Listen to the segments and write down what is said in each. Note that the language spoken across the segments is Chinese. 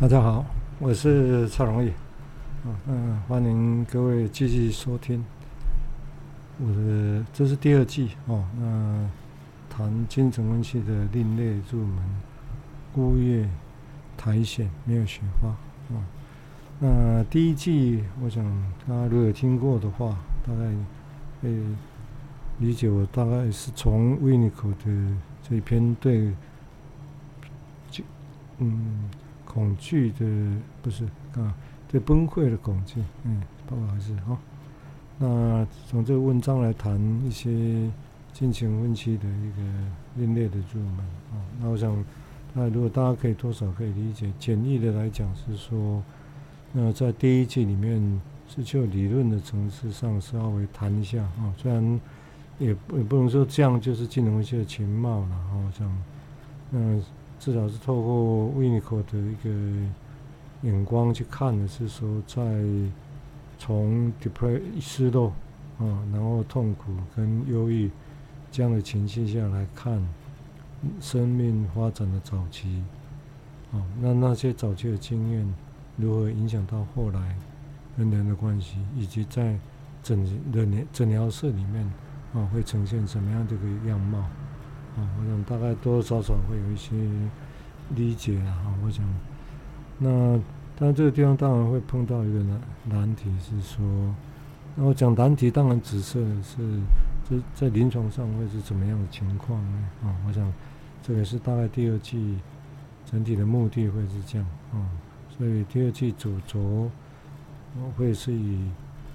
大家好，我是蔡荣义，嗯，欢迎各位继续收听我的，这是第二季哦。那谈精神分析的另类入门，孤月苔藓没有雪花啊。那第一季，我想大家如果有听过的话，大概会理解我大概是从维尼口的这一篇对，就嗯。恐惧的不是啊，对崩溃的恐惧，嗯，不好意思哈。那从这个文章来谈一些精神分析的一个另类的入门啊。那我想，那如果大家可以多少可以理解，简易的来讲是说，那在第一季里面是就理论的层次上稍微谈一下啊，虽然也也不能说这样就是精神分析的全貌了啊。我想，至少是透过维尼口的一个眼光去看的是说，在从 depression 失落啊，然后痛苦跟忧郁这样的情绪下来看生命发展的早期啊，那那些早期的经验如何影响到后来人人的关系，以及在诊诊诊疗室里面啊会呈现什么样的一个样貌。啊，我想大概多多少少会有一些理解啊。我想，那但这个地方当然会碰到一个难难题，是说，那我讲难题当然指涉的是，这在临床上会是怎么样的情况呢？啊，我想这个是大概第二季整体的目的会是这样啊，所以第二季主轴我会是以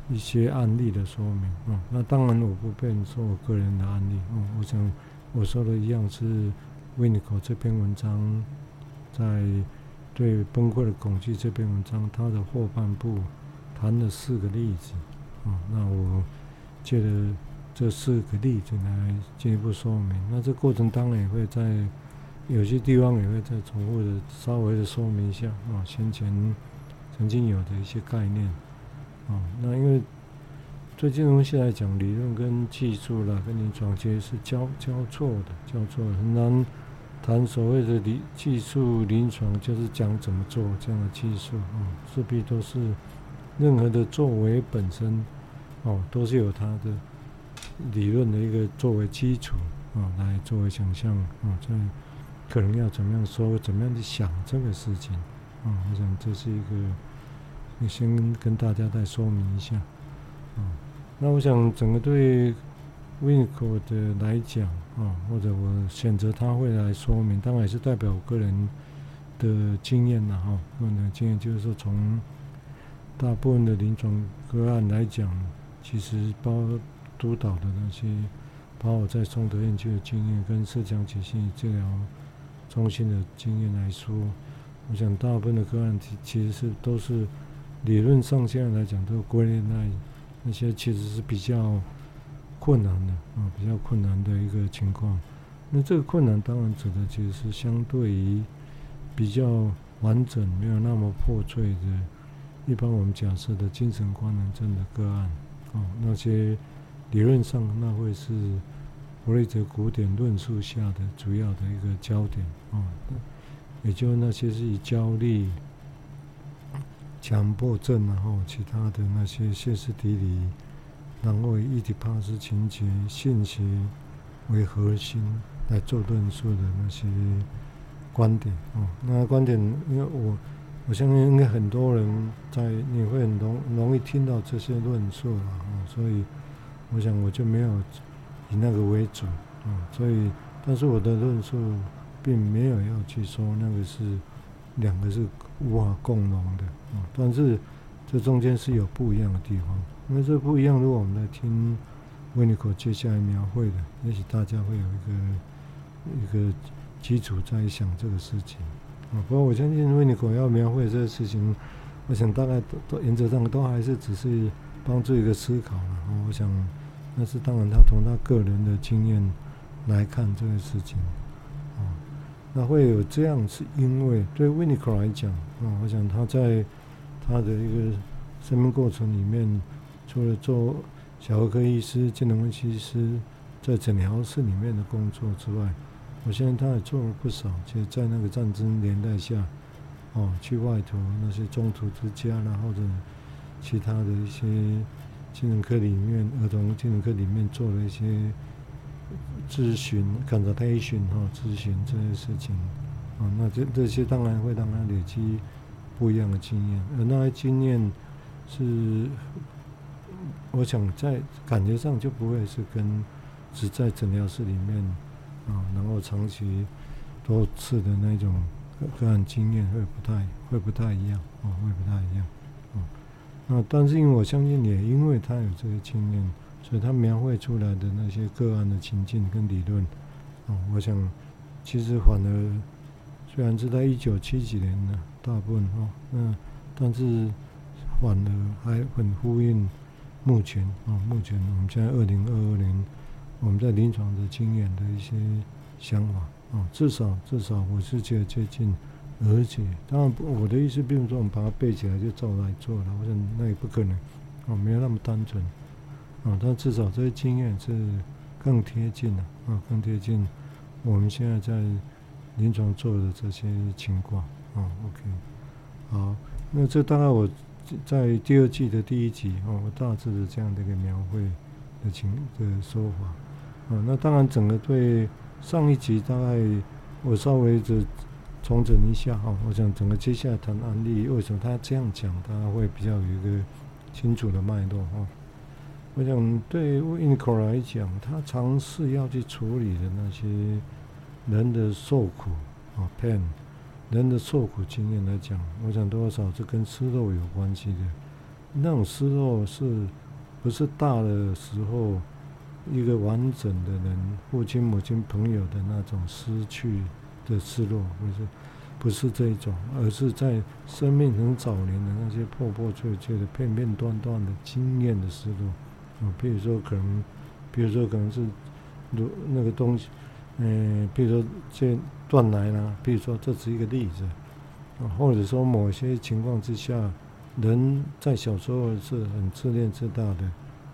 一些案例的说明啊。那当然我不便说我个人的案例啊，我想。我说的一样是维尼口这篇文章，在对崩溃的恐惧这篇文章，它的后半部谈了四个例子啊。那我借着这四个例子来进一步说明。那这过程当然也会在有些地方也会再重复的稍微的说明一下啊，先前曾经有的一些概念啊。那因为。对金融系来讲，理论跟技术啦，跟临床其实是交交错的，交错很难谈所谓的理技术临床，就是讲怎么做这样的技术啊，势必都是任何的作为本身哦，都是有它的理论的一个作为基础啊，来作为想象啊，这可能要怎么样说，怎么样去想这个事情啊，我想这是一个，你先跟大家再说明一下啊。那我想，整个对维尼口的来讲啊，或者我选择他会来说明，当然也是代表我个人的经验了哈。个人的经验就是说，从大部分的临床个案来讲，其实包督导的那些，包括我在松德院区的经验，跟社交体系治疗中心的经验来说，我想大部分的个案其其实是都是理论上现在来讲都归类在。那些其实是比较困难的啊，比较困难的一个情况。那这个困难当然指的其实是相对于比较完整、没有那么破碎的，一般我们假设的精神官能症的个案啊，那些理论上那会是弗洛伊德古典论述下的主要的一个焦点啊，也就那些是以焦虑。强迫症，然后其他的那些歇斯底里，然后以伊底帕斯情节、信息为核心来做论述的那些观点哦，那观点，因为我我相信应该很多人在你会很容容易听到这些论述了哦，所以我想我就没有以那个为主啊，所以但是我的论述并没有要去说那个是两个是无法共融的。啊，但是这中间是有不一样的地方。因为这不一样，如果我们来听维尼口接下来描绘的，也许大家会有一个一个基础在想这个事情。啊，不过我相信维尼口要描绘这个事情，我想大概都都原则上都还是只是帮助一个思考了。啊，我想那是当然，他从他个人的经验来看这个事情。那会有这样，是因为对维尼口来讲，啊，我想他在。他的一个生命过程里面，除了做小儿科医师、精神分析师在诊疗室里面的工作之外，我相信他也做了不少。其实，在那个战争年代下，哦，去外头那些中途之家啦，或者其他的一些精神科里面、儿童精神科里面做了一些咨询、consultation 哈，咨询这些事情，啊，那这这些当然会让他累积不一样的经验，而那些经验是，我想在感觉上就不会是跟只在诊疗室里面啊，然后长期多次的那种个案经验会不太会不太一样啊，会不太一样啊。那但是因为我相信也因为他有这个经验，所以他描绘出来的那些个案的情境跟理论啊，我想其实反而虽然是在一九七几年的大部分哈，那但是反而还很呼应。目前啊，目前我们现在二零二二年，我们在临床的经验的一些想法啊，至少至少我是觉得接近，而且当然我的意思并不是说我们把它背起来就照来做了，我想那也不可能啊，没有那么单纯啊，但至少这些经验是更贴近了啊，更贴近我们现在在临床做的这些情况啊，OK，好，那这大概我。在第二季的第一集哦，我大致的这样的一个描绘的情的说法啊，那当然整个对上一集大概我稍微的重整一下哈，我想整个接下来谈案例，为什么他这样讲，他会比较有一个清楚的脉络哈。我想对 Inko 来讲，他尝试要去处理的那些人的受苦啊，pain。人的受苦经验来讲，我想多少是跟失落有关系的。那种失落是，不是大的时候一个完整的人，父亲、母亲、朋友的那种失去的失落，不是，不是这一种，而是在生命很早年的那些破破碎碎的、片片段段的经验的失落。啊，比如说可能，比如说可能是如那个东西。嗯，比如说这断奶啦，比如说这是一个例子，啊，或者说某些情况之下，人在小时候是很自恋自大的，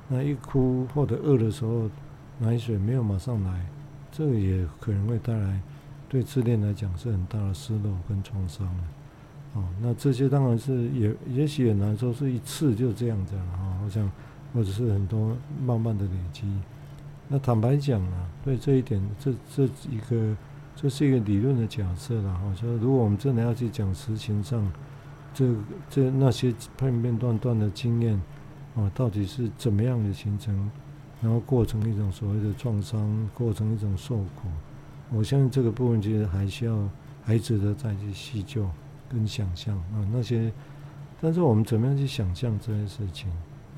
那一哭或者饿的时候，奶水没有马上来，这个也可能会带来对自恋来讲是很大的失落跟创伤的，哦，那这些当然是也也许也难说是一次就这样子了啊，我想或者是很多慢慢的累积。那坦白讲啊，对这一点，这这一个，这是一个理论的假设啦。哈，说如果我们真的要去讲实情上，这这那些片片段段的经验，啊，到底是怎么样的形成，然后过程一种所谓的创伤，过程一种受苦，我相信这个部分其实还需要，还值得再去细究跟想象啊那些。但是我们怎么样去想象这些事情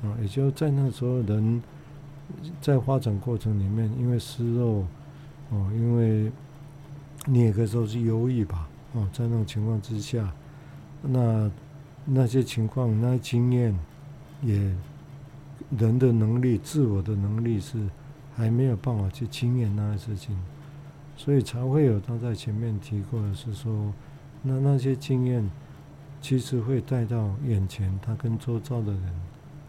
啊？也就在那个时候人。在发展过程里面，因为失落，哦，因为你也可以说是忧郁吧，哦，在那种情况之下，那那些情况、那些经验，也人的能力、自我的能力是还没有办法去经验那些事情，所以才会有他在前面提过的是说，那那些经验其实会带到眼前，他跟周遭的人，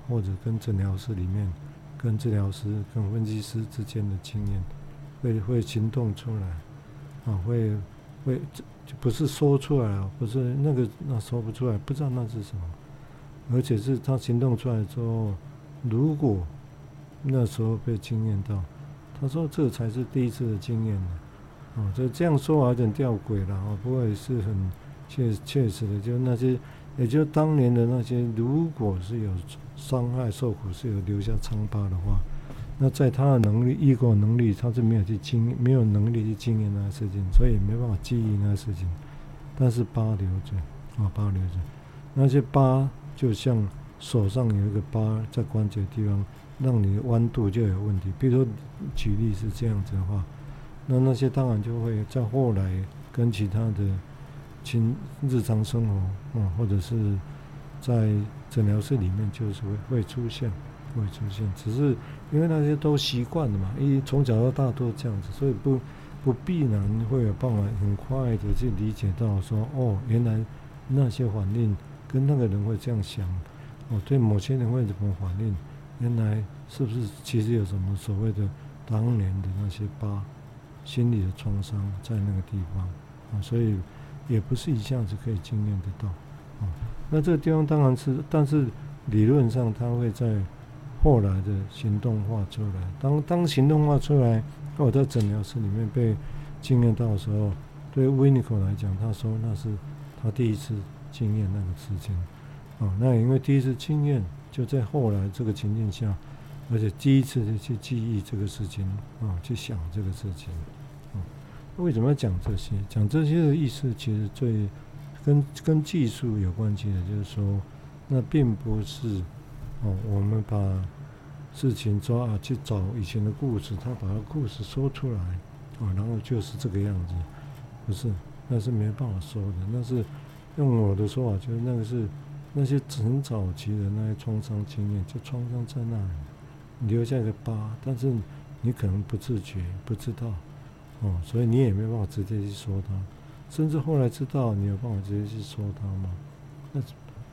或者跟诊疗室里面。跟治疗师、跟分析师之间的经验，会会行动出来，啊，会会就不是说出来啊，不是那个那说不出来，不知道那是什么，而且是他行动出来之后，如果那时候被经验到，他说这才是第一次的经验呢，啊，就这样说有点吊诡了啊，不过也是很确确实的，就那些。也就当年的那些，如果是有伤害、受苦，是有留下疮疤的话，那在他的能力、预过能力，他是没有去经，没有能力去经验那些事情，所以没办法记忆那些事情。但是疤留着，啊，疤留着，那些疤就像手上有一个疤在关节的地方，让你的弯度就有问题。比如说举例是这样子的话，那那些当然就会在后来跟其他的。亲日常生活，嗯，或者是在诊疗室里面，就是会会出现，会出现。只是因为那些都习惯了嘛，因为从小到大都这样子，所以不不必然会有办法很快的去理解到说，哦，原来那些反应跟那个人会这样想，哦，对某些人会怎么反应？原来是不是其实有什么所谓的当年的那些疤，心理的创伤在那个地方啊？所以。也不是一下子可以经验得到。啊，那这个地方当然是，但是理论上它会在后来的行动化出来。当当行动化出来，我在诊疗室里面被经验到的时候，对维尼口来讲，他说那是他第一次经验那个事情。啊，那因为第一次经验，就在后来这个情境下，而且第一次就去记忆这个事情，啊，去想这个事情。为什么要讲这些？讲这些的意思，其实最。跟跟技术有关系的，就是说，那并不是哦，我们把事情抓啊，去找以前的故事，他把他故事说出来，哦，然后就是这个样子，不是，那是没办法说的，那是用我的说法，就是那个是那些很早期的那些创伤经验，就创伤在那里留下一个疤，但是你可能不自觉不知道，哦，所以你也没办法直接去说他。甚至后来知道你有办法直接去说他吗？那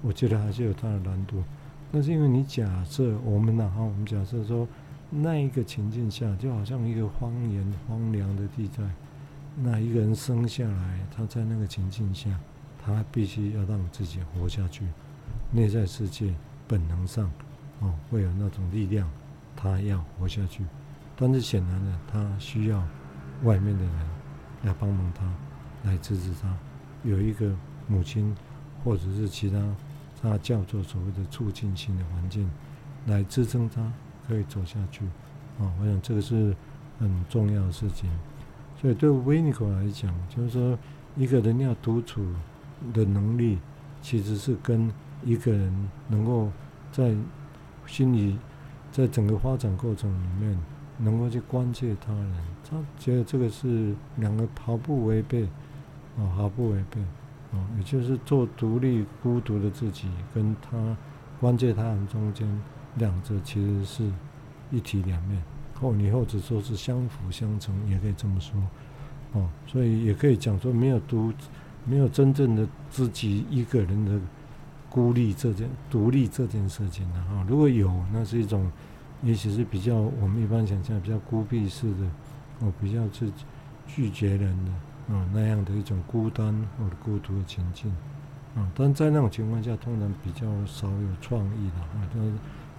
我觉得还是有它的难度。那是因为你假设我们哪怕我们假设说那一个情境下就好像一个荒原荒凉的地带，那一个人生下来，他在那个情境下，他必须要让自己活下去，内在世界本能上哦会有那种力量，他要活下去。但是显然的，他需要外面的人来帮忙他。来支持他，有一个母亲，或者是其他，他叫做所谓的促进性的环境，来支撑他可以走下去。啊，我想这个是很重要的事情。所以对维尼口来讲，就是说一个人要独处的能力，其实是跟一个人能够在心里，在整个发展过程里面，能够去关切他人，他觉得这个是两个毫不违背。哦，毫不违背，哦，也就是做独立孤独的自己，跟他关切他人中间，两者其实是一体两面，或你或者说是相辅相成，也可以这么说，哦，所以也可以讲说没有独，没有真正的自己一个人的孤立这件独立这件事情的哈，如果有，那是一种，也许是比较我们一般想象比较孤僻式的，哦，比较是拒绝人的。啊，那样的一种孤单或者孤独的情境，啊，但在那种情况下，通常比较少有创意的啊，就是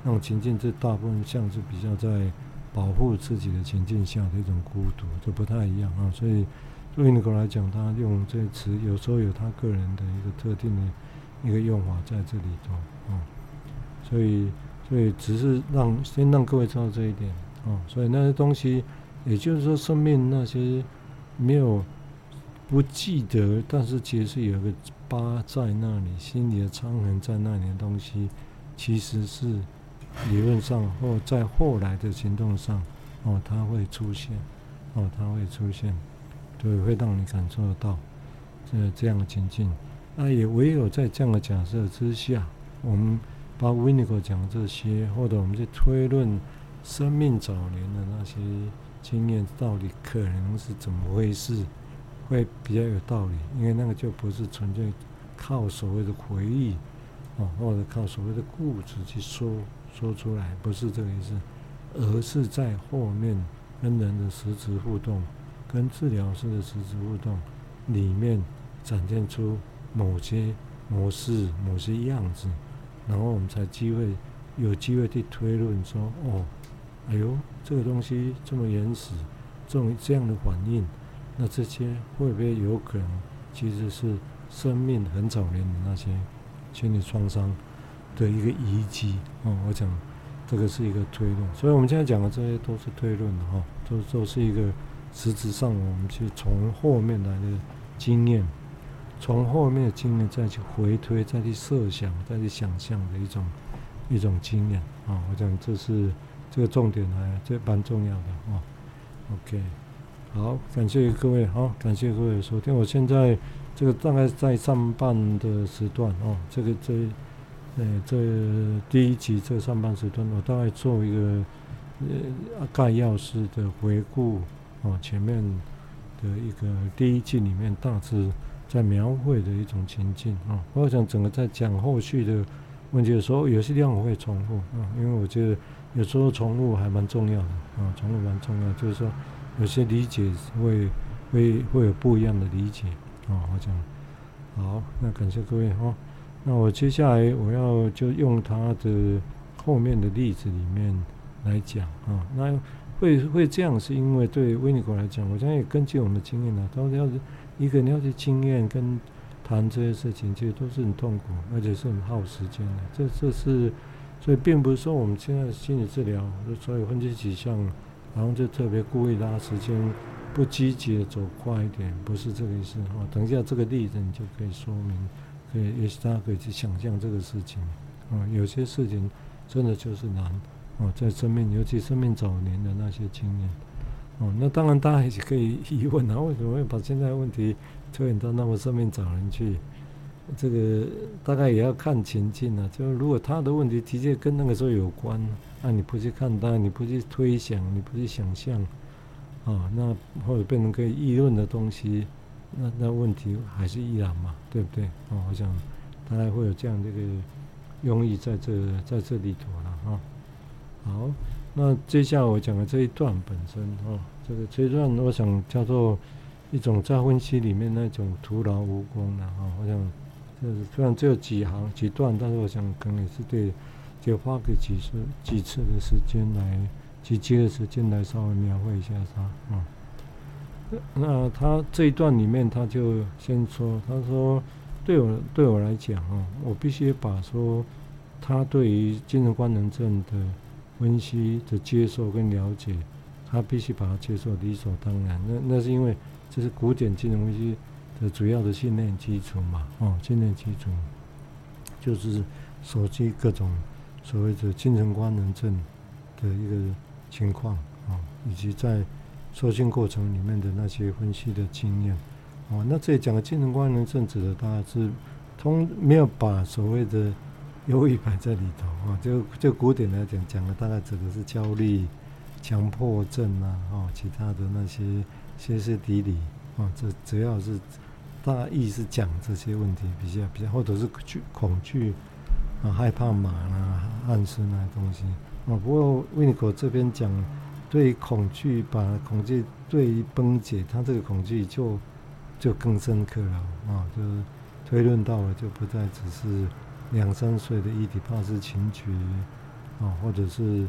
那种情境，这大部分像是比较在保护自己的情境下的一种孤独，就不太一样啊。所以对于尼克来讲，他用这词有时候有他个人的一个特定的一个用法在这里头啊。所以，所以只是让先让各位知道这一点啊。所以那些东西，也就是说，生命那些没有。不记得，但是其实有个疤在那里，心里的伤痕在那里的东西，其实是理论上或在后来的行动上，哦，它会出现，哦，它会出现，对，会让你感受得到这这样的情境。那也唯有在这样的假设之下，我们把维尼口讲这些，或者我们去推论生命早年的那些经验，到底可能是怎么回事？会比较有道理，因为那个就不是纯粹靠所谓的回忆，哦，或者靠所谓的故事去说说出来，不是这个意思，而是在后面跟人的实质互动，跟治疗师的实质互动里面展现出某些模式、某些样子，然后我们才机会有机会去推论说，哦，哎呦，这个东西这么原始，这种这样的反应。那这些会不会有可能，其实是生命很早年的那些心理创伤的一个遗迹？哦，我讲这个是一个推论，所以我们现在讲的这些都是推论的哈，都都是一个实质上我们去从后面来的经验，从后面的经验再去回推，再去设想，再去想象的一种一种经验啊。我讲这是这个重点来，这蛮重要的啊。OK。好，感谢各位，好，感谢各位的收听。我现在这个大概在上半的时段哦，这个这，呃，这第一集这个上半时段，我大概做一个呃概要式的回顾哦，前面的一个第一季里面大致在描绘的一种情境啊。我想整个在讲后续的问题的时候，有些地方我会重复啊，因为我觉得有时候重复还蛮重要的啊，重复蛮重要，就是说。有些理解会会会有不一样的理解啊，我想好，那感谢各位哈。那我接下来我要就用他的后面的例子里面来讲啊。那会会这样，是因为对维尼狗来讲，我相信根据我们的经验呢，都要是一个你要去经验跟谈这些事情，其实都是很痛苦，而且是很耗时间的。这这是所以并不是说我们现在心理治疗，所以分析几项，然后就特别故意拉时间，不积极的走快一点，不是这个意思哈。等一下这个例子你就可以说明。可以，也许大家可以去想象这个事情，啊，有些事情真的就是难，哦，在生命，尤其生命早年的那些经验，哦，那当然大家也可以疑问啊，为什么会把现在问题推演到那么上面找人去？这个大概也要看情境啊，就是如果他的问题的确跟那个时候有关，那你不去看待，你不去推想，你不去想象，啊，那或者变成可以议论的东西。那那问题还是依然嘛，对不对？哦，我想大概会有这样的一个用意在这在这里头了哈。好，那接下来我讲的这一段本身哈，这个这一段我想叫做一种在分析里面那种徒劳无功的哈。我想就是虽然只有几行几段，但是我想可能也是对，就花个几次几次的时间来几节的时间来稍微描绘一下它啊。那他这一段里面，他就先说，他说，对我对我来讲啊，我必须把说他对于精神官能症的分析的接受跟了解，他必须把它接受理所当然。那那是因为这是古典金融分析的主要的训练基础嘛，哦，训练基础就是熟悉各种所谓的精神官能症的一个情况啊，以及在。受训过程里面的那些分析的经验，哦，那这里讲的精神官能症指的大概是通没有把所谓的忧郁摆在里头啊，就就古典来讲讲的大概指的是焦虑、强迫症啊，哦，其他的那些歇斯底里啊，这主要是大意是讲这些问题比较比较，或者是惧恐惧啊、害怕马啊、暗示那些东西啊。不过维尼口这边讲。对于恐惧，把恐惧对于崩解，他这个恐惧就就更深刻了啊！就是推论到了，就不再只是两三岁的伊底帕斯情结啊，或者是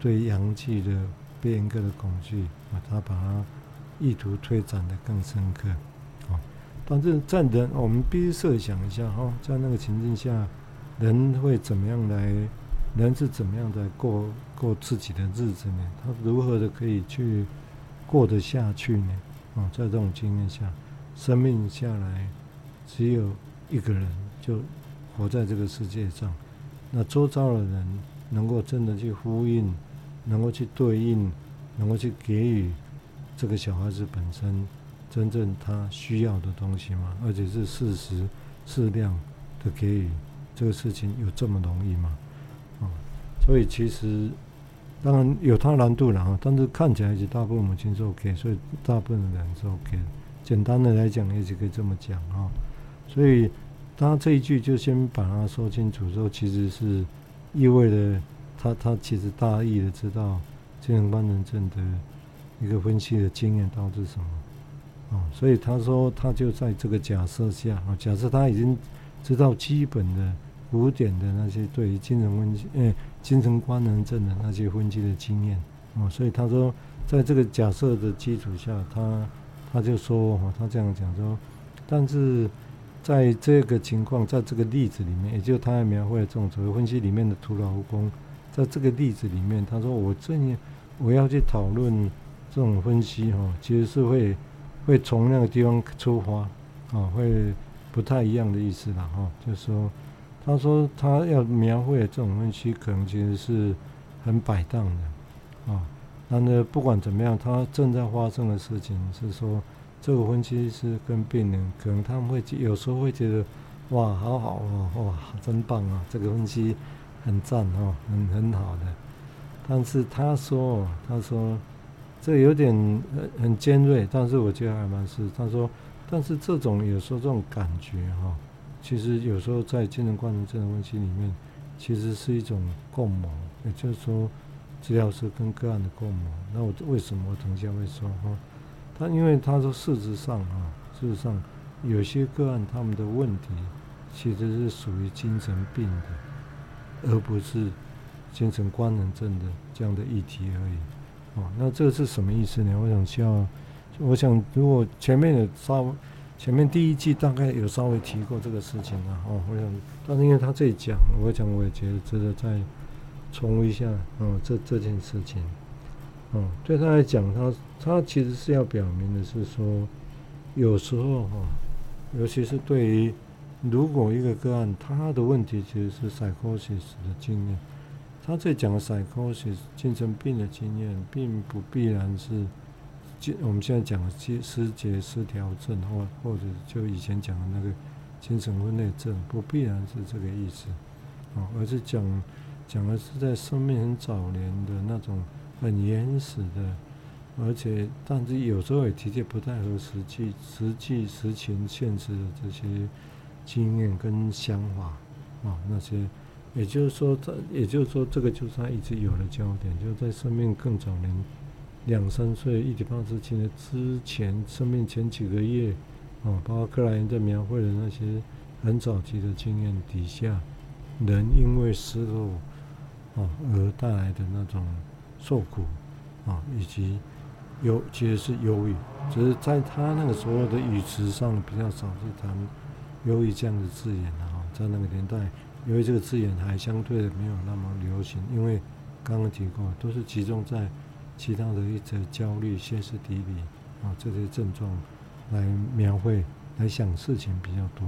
对阳气的被阉割的恐惧啊，他把它意图推展得更深刻啊。但是在人，我们必须设想一下哈，在那个情境下，人会怎么样来？人是怎么样的过过自己的日子呢？他如何的可以去过得下去呢？啊，在这种经验下，生命下来只有一个人就活在这个世界上，那周遭的人能够真的去呼应，能够去对应，能够去给予这个小孩子本身真正他需要的东西吗？而且是适时适量的给予，这个事情有这么容易吗？啊所以其实当然有它难度了哈，但是看起来是大部分母亲是 OK，所以大部分的人是 OK。简单的来讲，也就可以这么讲啊。所以他这一句就先把它说清楚，之后其实是意味着他他其实大意的知道精神官能症的一个分析的经验到底是什么啊。所以他说他就在这个假设下啊，假设他已经知道基本的。古典的那些对于精神分析，诶，精神官能症的那些分析的经验，哦，所以他说，在这个假设的基础下，他他就说，哦，他这样讲说，但是在这个情况，在这个例子里面，也就他描绘这种所谓分析里面的徒劳无功，在这个例子里面，他说我这里我要去讨论这种分析，哈，其实是会会从那个地方出发，啊，会不太一样的意思了，哈，就是说。他说他要描绘的这种分析，可能其实是很摆荡的啊。那呢，不管怎么样，他正在发生的事情是说，这个分析师跟病人，可能他们会有时候会觉得，哇，好好哦，哇，真棒啊，这个分析很赞哦，很很好的。但是他说，他说这有点很很尖锐，但是我觉得还蛮是。他说，但是这种有时候这种感觉哈。其实有时候在精神官能症的分析里面，其实是一种共谋，也就是说，治疗师跟个案的共谋。那我为什么我等一下会说哈？他因为他说事实上啊，事实上，有些个案他们的问题其实是属于精神病的，而不是精神官能症的这样的议题而已。哦，那这个是什么意思呢？我想需要，我想如果前面有稍，前面第一季大概有稍微提过这个事情啊。哦，我想，但是因为他这里讲，我讲我也觉得值得再重温一下。哦，这这件事情，对他来讲，他他其实是要表明的是说，有时候哈，尤其是对于如果一个个案他的问题其实是 psychosis 的经验。他在讲的 psychosis 精神病的经验，并不必然是，我们现在讲的失节失调症，或或者就以前讲的那个精神分裂症，不必然是这个意思，啊，而是讲讲的是在生命很早年的那种很原始的，而且但是有时候也的确不太合实际、实际实情现实的这些经验跟想法，啊，那些。也就是说，这也就是说，这个就是他一直有的焦点，就是在生命更早年两三岁一点半之前的之前，生命前几个月，啊，包括克莱因在描绘的那些很早期的经验底下，人因为失落啊而带来的那种受苦啊，以及忧，其实是忧郁，只是在他那个时候的语词上比较少去谈忧郁这样的字眼啊，在那个年代。因为这个字眼还相对的没有那么流行，因为刚刚提过，都是集中在其他的一些焦虑、歇斯底里啊这些症状来描绘、来想事情比较多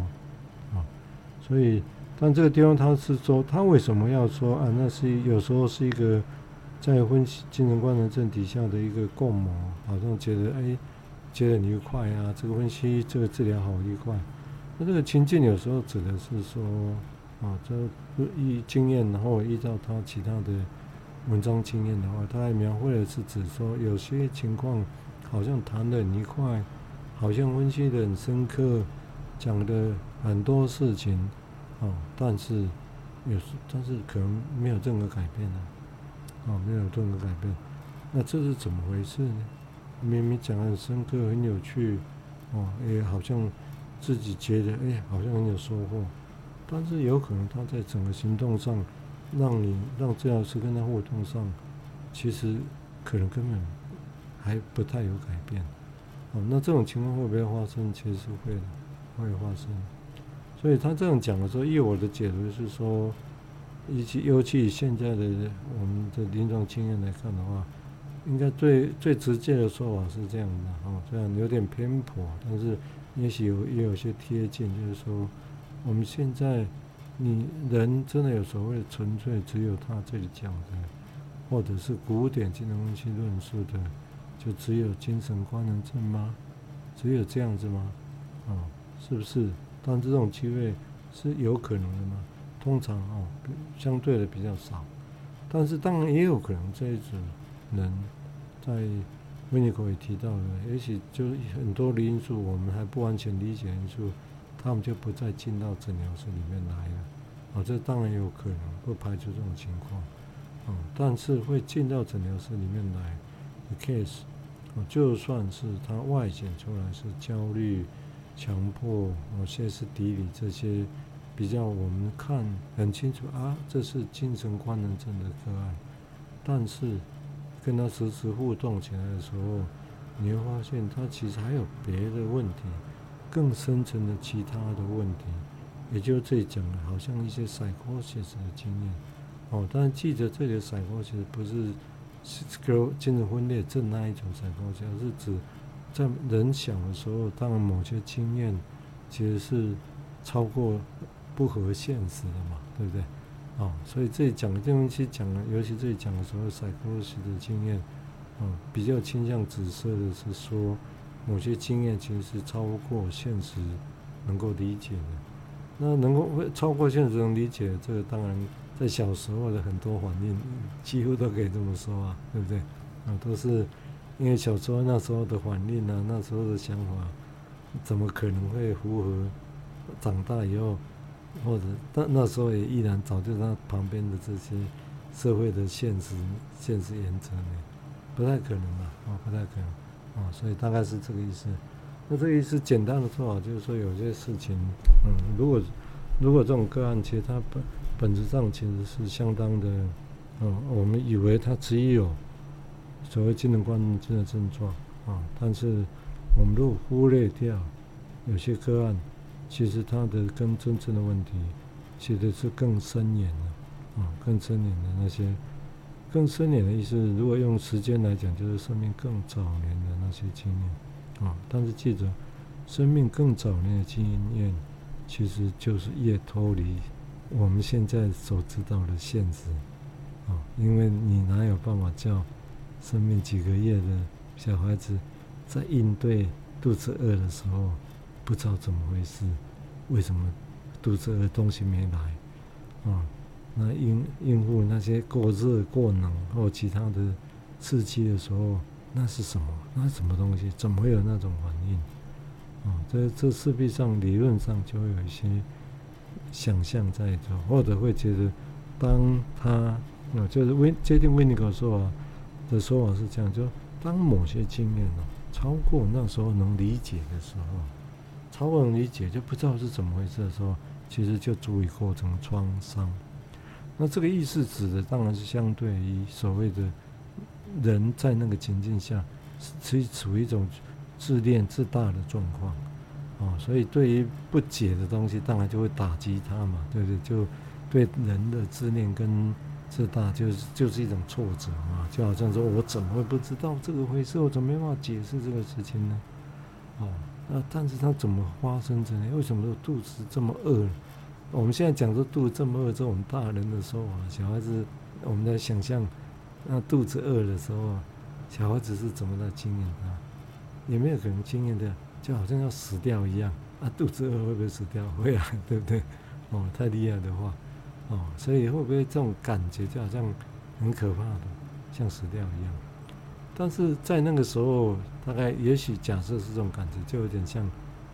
啊，所以但这个地方他是说，他为什么要说啊？那是有时候是一个在分析精神官能症底下的一个共谋，好像觉得哎，觉得很愉快啊，这个分析这个治疗好愉快。那这个情境有时候指的是说。啊，这依经验，然后依照他其他的文章经验的话，他还描绘的是指说，有些情况好像谈得很愉快，好像分析得很深刻，讲的很多事情，啊，但是有时，但是可能没有任何改变呢，哦，没有任何改变，那这是怎么回事呢？明明讲得很深刻、很有趣，哦，也好像自己觉得，哎，好像很有收获。但是有可能他在整个行动上，让你让治疗师跟他互动上，其实可能根本还不太有改变。哦，那这种情况会不会发生？其实是会，会发生。所以他这样讲的时候，以我的解读是说，以及尤其以现在的我们的临床经验来看的话，应该最最直接的说法是这样的。哦，这样有点偏颇，但是也许有也有些贴近，就是说。我们现在，你人真的有所谓纯粹只有他这里讲的，或者是古典精神分析论述的，就只有精神官能症吗？只有这样子吗？啊、是不是？但这种机会是有可能的吗？通常哦，相对的比较少。但是当然也有可能这一种人，在温尼科也提到了，也许就很多的因素，我们还不完全理解因素。他们就不再进到诊疗室里面来了，哦，这当然有可能，不排除这种情况，啊、但是会进到诊疗室里面来的 case，就算是他外显出来是焦虑、强迫、哦歇斯底里这些比较我们看很清楚啊，这是精神官能症的个案，但是跟他实时互动起来的时候，你会发现他其实还有别的问题。更深层的其他的问题，也就这讲了，好像一些闪光现实的经验，哦，但是记得这里的 psychosis 不是精神分裂症那一种闪光现实是指在人小的时候，当然某些经验其实是超过不合现实的嘛，对不对？哦，所以这里讲的这东西讲的，尤其这里讲的时候 psychosis 的经验，嗯，比较倾向紫色的是说。某些经验其实是超过现实能够理解的，那能够会超过现实能理解，这个当然在小时候的很多反应几乎都可以这么说啊，对不对？啊，都是因为小时候那时候的反应啊，那时候的想法，怎么可能会符合长大以后，或者但那时候也依然早就他旁边的这些社会的现实现实原则呢？不太可能吧，啊，不太可能。啊，所以大概是这个意思。那这个意思简单的说法就是说，有些事情，嗯，如果如果这种个案，其实它本本质上其实是相当的，嗯，我们以为它只有所谓精神关键的症状啊，但是我们如果忽略掉有些个案，其实它的跟真正的问题，其实是更深远的，啊，更深远的那些。更深远的意思，如果用时间来讲，就是生命更早年的那些经验啊。但是记着，生命更早年的经验，其实就是越脱离我们现在所知道的现实啊。因为你哪有办法叫生命几个月的小孩子在应对肚子饿的时候，不知道怎么回事，为什么肚子饿东西没来啊？那应应付那些过热、过冷或其他的刺激的时候，那是什么？那什么东西？怎么会有那种反应？啊，这这势必上理论上就会有一些想象在这，或者会觉得，当他啊，就是温接近温尼克说法的说法是这样，就当某些经验哦超过那时候能理解的时候，超过能理解就不知道是怎么回事的时候，其实就足以构成创伤。那这个意思指的当然是相对于所谓的人在那个情境下，是处于一种自恋自大的状况，啊，所以对于不解的东西，当然就会打击他嘛，对不对？就对人的自恋跟自大，就是就是一种挫折嘛，就好像说我怎么会不知道这个回事？我怎么没办法解释这个事情呢？哦，那但是它怎么发生的呢？为什么肚子这么饿？我们现在讲说肚子这么饿，这种大人的说法，小孩子我们在想象，那肚子饿的时候，小孩子是怎么来经验啊？有没有可能经验的，就好像要死掉一样啊？肚子饿会不会死掉？会啊，对不对？哦，太厉害的话，哦，所以会不会这种感觉就好像很可怕的，像死掉一样？但是在那个时候，大概也许假设是这种感觉，就有点像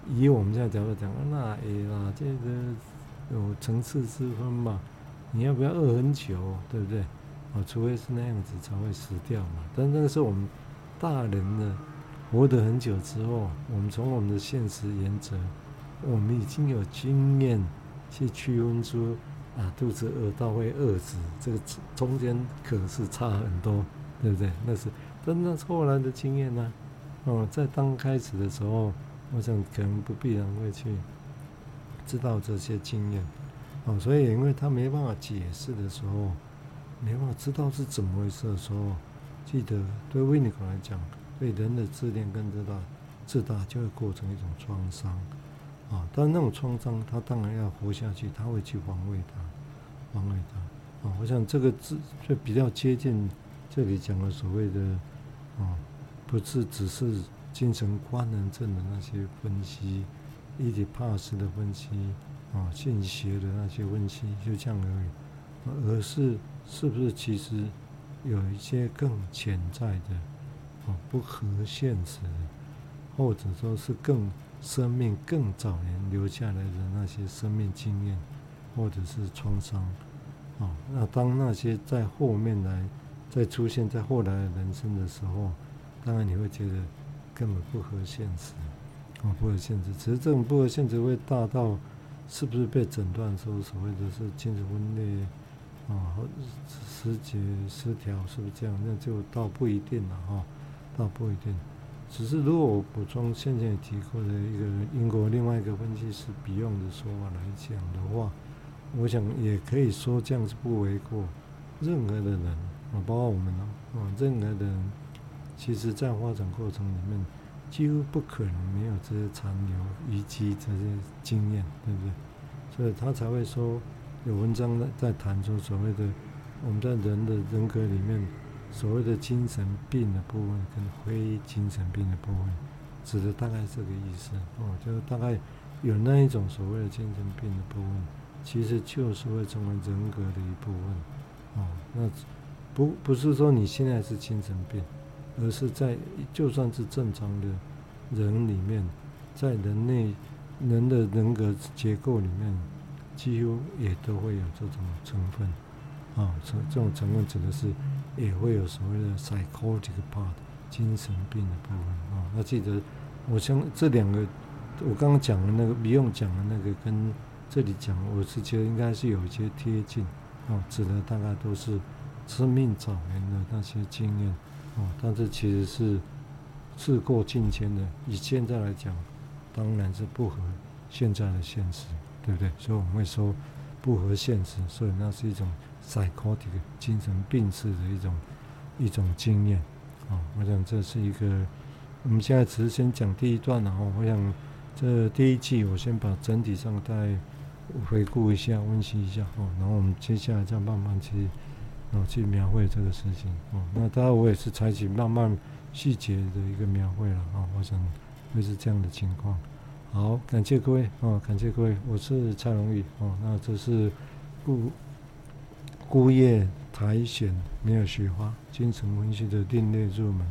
以我们现在角度讲，那哎啦，这个。有层次之分嘛？你要不要饿很久，对不对？哦，除非是那样子才会死掉嘛。但那个时候我们大人呢，活得很久之后，我们从我们的现实原则，我们已经有经验去区分出啊，肚子饿到会饿死，这个中间可是差很多，对不对？那是，但那是后来的经验呢。哦，在刚开始的时候，我想可能不必然会去。知道这些经验，哦，所以因为他没办法解释的时候，没办法知道是怎么回事的时候，记得对维尼克来讲，对人的自恋跟自大，自大就会构成一种创伤，啊，但那种创伤，他当然要活下去，他会去防卫它，防卫它，啊，我想这个字就比较接近这里讲的所谓的，啊，不是只是精神官能症的那些分析。伊底帕斯的分析啊，现学的那些分析就这样而已，而是是不是其实有一些更潜在的啊，不合现实的，或者说是更生命更早年留下来的那些生命经验，或者是创伤啊，那当那些在后面来再出现在后来人生的时候，当然你会觉得根本不合现实。啊，不合现实，只是这种不合现实会大到，是不是被诊断说所谓的是精神分裂啊，失节失调，是不是这样？那就倒不一定了哈，倒不一定。只是如果我补充先前提过的一个英国另外一个分析师比用的说法来讲的话，我想也可以说这样是不为过。任何的人啊，包括我们啊，任何的人，其实在发展过程里面。几乎不可能没有这些残留遗迹这些经验，对不对？所以他才会说有文章在谈说所谓的我们在人的人格里面所谓的精神病的部分跟非精神病的部分，指的大概这个意思哦，就是大概有那一种所谓的精神病的部分，其实就是会成为人格的一部分哦。那不不是说你现在是精神病。而是在就算是正常的人里面，在人类人的人格结构里面，几乎也都会有这种成分啊。这这种成分指的是也会有所谓的 psychotic part 精神病的部分啊。那记得我想这两个，我刚刚讲的那个，不用讲的那个，跟这里讲，我是觉得应该是有一些贴近，哦，指的大概都是生命早年的那些经验，哦，但是其实是事过境迁的。以现在来讲，当然是不合现在的现实，对不对？所以我们会说不合现实，所以那是一种 psychotic 精神病式的一种一种经验，啊，我想这是一个。我们现在只是先讲第一段，然后我想这第一季我先把整体上再回顾一下、温习一下哦，然后我们接下来再慢慢去哦去描绘这个事情哦。那当然我也是采取慢慢细节的一个描绘了啊，我想会是这样的情况。好，感谢各位哦，感谢各位，我是蔡荣宇哦。那这是孤孤叶苔藓没有雪花精神分析的另类入门。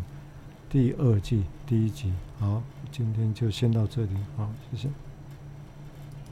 第二季第一集，好，今天就先到这里，好，谢谢。